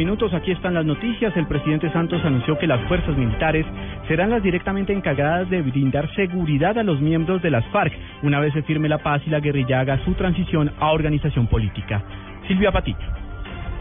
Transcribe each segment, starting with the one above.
Minutos. Aquí están las noticias. El presidente Santos anunció que las fuerzas militares serán las directamente encargadas de brindar seguridad a los miembros de las FARC una vez se firme la paz y la guerrilla haga su transición a organización política. Silvia Patiño.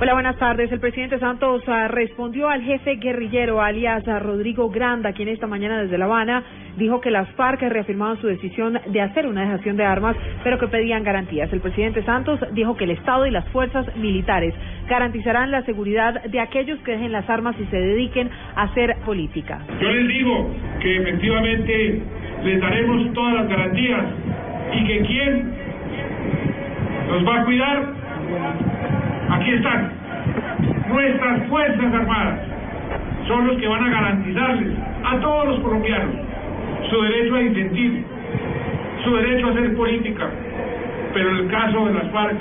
Hola, buenas tardes. El presidente Santos ah, respondió al jefe guerrillero, alias a Rodrigo Granda, quien esta mañana desde La Habana dijo que las FARC reafirmaban su decisión de hacer una dejación de armas, pero que pedían garantías. El presidente Santos dijo que el Estado y las fuerzas militares garantizarán la seguridad de aquellos que dejen las armas y se dediquen a hacer política. Yo les digo que efectivamente les daremos todas las garantías y que quién nos va a cuidar Aquí están. Nuestras Fuerzas Armadas son los que van a garantizarles a todos los colombianos su derecho a disentir, su derecho a hacer política, pero en el caso de las FARC,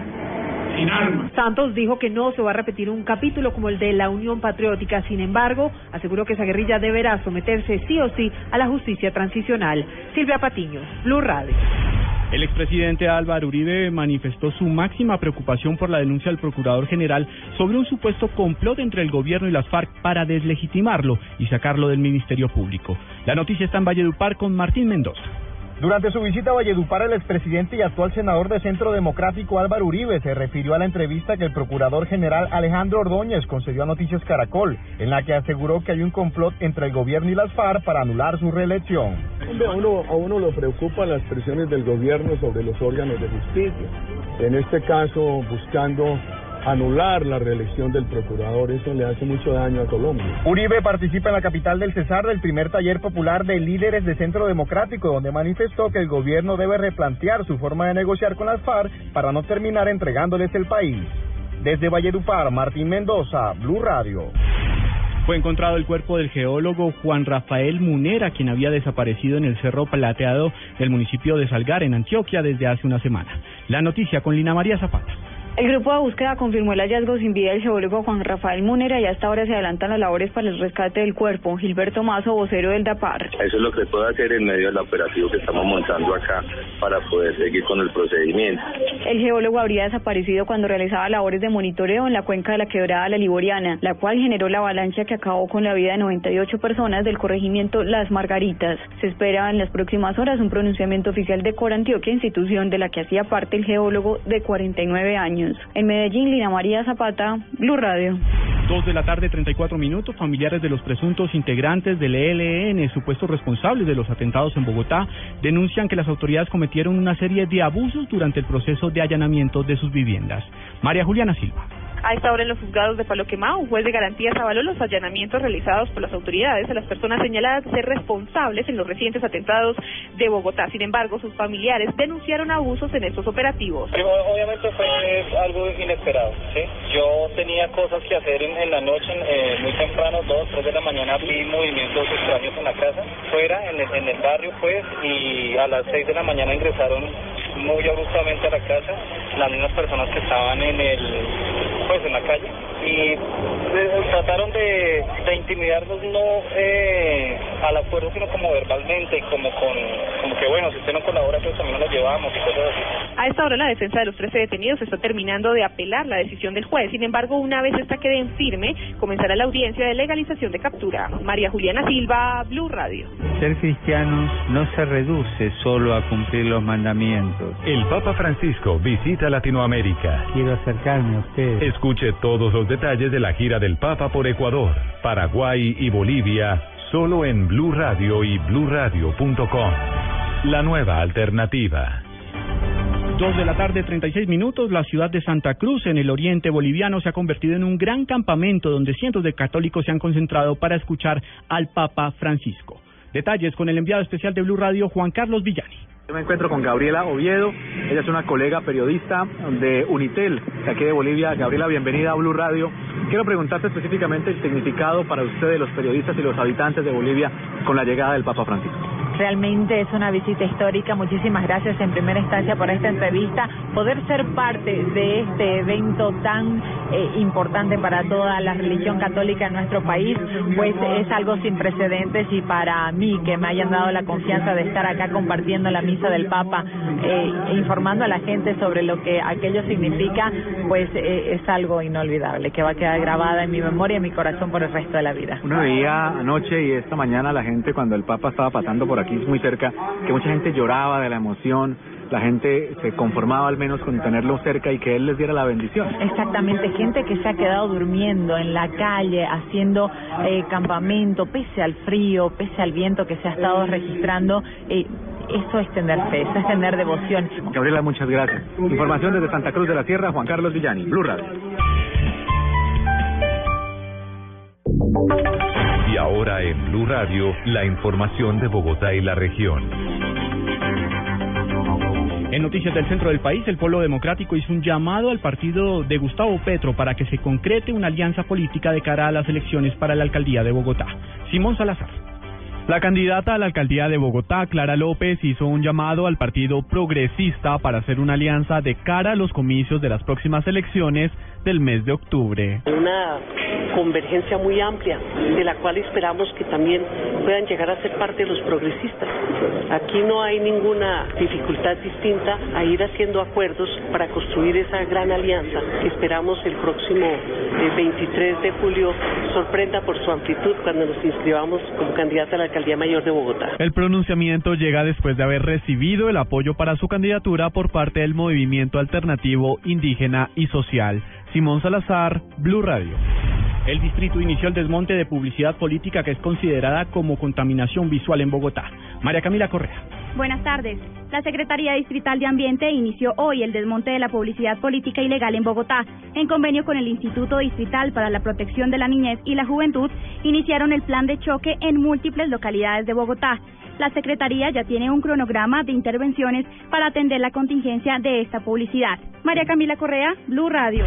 sin armas. Santos dijo que no se va a repetir un capítulo como el de la Unión Patriótica, sin embargo, aseguró que esa guerrilla deberá someterse sí o sí a la justicia transicional. Silvia Patiño, Blue Radio. El expresidente Álvaro Uribe manifestó su máxima preocupación por la denuncia del procurador general sobre un supuesto complot entre el gobierno y las FARC para deslegitimarlo y sacarlo del Ministerio Público. La noticia está en Valledupar con Martín Mendoza. Durante su visita a Valledupar, el expresidente y actual senador de Centro Democrático Álvaro Uribe se refirió a la entrevista que el procurador general Alejandro Ordóñez concedió a Noticias Caracol, en la que aseguró que hay un complot entre el gobierno y las FARC para anular su reelección. A uno, a uno preocupan las presiones del gobierno sobre los órganos de justicia. En este caso, buscando anular la reelección del procurador, eso le hace mucho daño a Colombia. Uribe participa en la capital del Cesar del primer taller popular de líderes de Centro Democrático, donde manifestó que el gobierno debe replantear su forma de negociar con las FARC para no terminar entregándoles el país. Desde Valledupar, Martín Mendoza, Blue Radio. Fue encontrado el cuerpo del geólogo Juan Rafael Munera, quien había desaparecido en el Cerro Plateado del municipio de Salgar, en Antioquia, desde hace una semana. La noticia con Lina María Zapata. El grupo de búsqueda confirmó el hallazgo sin vida del geólogo Juan Rafael Munera y hasta ahora se adelantan las labores para el rescate del cuerpo. Gilberto Mazo, vocero del DAPAR. Eso es lo que puede hacer en medio del operativo que estamos montando acá para poder seguir con el procedimiento. El geólogo habría desaparecido cuando realizaba labores de monitoreo en la cuenca de la quebrada La Liboriana, la cual generó la avalancha que acabó con la vida de 98 personas del corregimiento Las Margaritas. Se espera en las próximas horas un pronunciamiento oficial de Corantioquia, institución de la que hacía parte el geólogo de 49 años. En Medellín, Lina María Zapata, Blue Radio. Dos de la tarde, 34 minutos. Familiares de los presuntos integrantes del ELN, supuestos responsables de los atentados en Bogotá, denuncian que las autoridades cometieron una serie de abusos durante el proceso de allanamiento de sus viviendas. María Juliana Silva. A esta hora en los juzgados de Palo Quemado, un juez de garantías avaló los allanamientos realizados por las autoridades a las personas señaladas de ser responsables en los recientes atentados de Bogotá. Sin embargo, sus familiares denunciaron abusos en estos operativos. Obviamente fue algo inesperado. ¿sí? Yo tenía cosas que hacer en, la noche, eh, muy temprano, dos, tres de la mañana, vi movimientos extraños en la casa, fuera, en el, en el barrio, pues, y a las seis de la mañana ingresaron muy abruptamente a la casa las mismas personas que estaban en el pues en la calle. Y eh, trataron de, de intimidarnos no eh, a la fuerza sino como verbalmente como con como que bueno si usted no colabora pues también nos llevamos y cosas así. A esta hora la defensa de los 13 detenidos está terminando de apelar la decisión del juez. Sin embargo, una vez esta quede en firme, comenzará la audiencia de legalización de captura. María Juliana Silva, Blue Radio. Ser cristiano no se reduce solo a cumplir los mandamientos. El Papa Francisco visita Latinoamérica. Quiero acercarme a ustedes. Escuche todos los detalles de la gira del Papa por Ecuador, Paraguay y Bolivia, solo en Blue Radio y bluradio.com. La nueva alternativa. Dos de la tarde, 36 minutos, la ciudad de Santa Cruz, en el oriente boliviano, se ha convertido en un gran campamento donde cientos de católicos se han concentrado para escuchar al Papa Francisco. Detalles con el enviado especial de Blue Radio, Juan Carlos Villani. Yo me encuentro con Gabriela Oviedo, ella es una colega periodista de Unitel, de aquí de Bolivia. Gabriela, bienvenida a Blue Radio. Quiero preguntarte específicamente el significado para ustedes, los periodistas y los habitantes de Bolivia, con la llegada del Papa Francisco. Realmente es una visita histórica. Muchísimas gracias en primera instancia por esta entrevista. Poder ser parte de este evento tan eh, importante para toda la religión católica en nuestro país, pues es algo sin precedentes y para mí que me hayan dado la confianza de estar acá compartiendo la misa del Papa, eh, informando a la gente sobre lo que aquello significa, pues eh, es algo inolvidable que va a quedar grabada en mi memoria y en mi corazón por el resto de la vida. Uno veía anoche y esta mañana la gente cuando el Papa estaba pasando por aquí muy cerca, que mucha gente lloraba de la emoción, la gente se conformaba al menos con tenerlo cerca y que él les diera la bendición. Exactamente, gente que se ha quedado durmiendo en la calle, haciendo eh, campamento, pese al frío, pese al viento que se ha estado registrando. Eh, eso es tener fe, eso es tener devoción. Gabriela, muchas gracias. Información desde Santa Cruz de la Sierra, Juan Carlos Villani, Blue Radio. Y ahora en Blue Radio, la información de Bogotá y la región. En noticias del centro del país, el Polo Democrático hizo un llamado al partido de Gustavo Petro para que se concrete una alianza política de cara a las elecciones para la alcaldía de Bogotá. Simón Salazar. La candidata a la alcaldía de Bogotá, Clara López, hizo un llamado al Partido Progresista para hacer una alianza de cara a los comicios de las próximas elecciones del mes de octubre. Una convergencia muy amplia, de la cual esperamos que también puedan llegar a ser parte de los progresistas. Aquí no hay ninguna dificultad distinta a ir haciendo acuerdos para construir esa gran alianza esperamos el próximo 23 de julio sorprenda por su amplitud cuando nos inscribamos como candidata a la alcaldía mayor de Bogotá. El pronunciamiento llega después de haber recibido el apoyo para su candidatura por parte del movimiento alternativo indígena y social. Simón Salazar, Blue Radio. El distrito inició el desmonte de publicidad política que es considerada como contaminación visual en Bogotá. María Camila Correa. Buenas tardes. La Secretaría Distrital de Ambiente inició hoy el desmonte de la publicidad política ilegal en Bogotá. En convenio con el Instituto Distrital para la Protección de la Niñez y la Juventud, iniciaron el plan de choque en múltiples localidades de Bogotá. La Secretaría ya tiene un cronograma de intervenciones para atender la contingencia de esta publicidad. María Camila Correa, Blue Radio.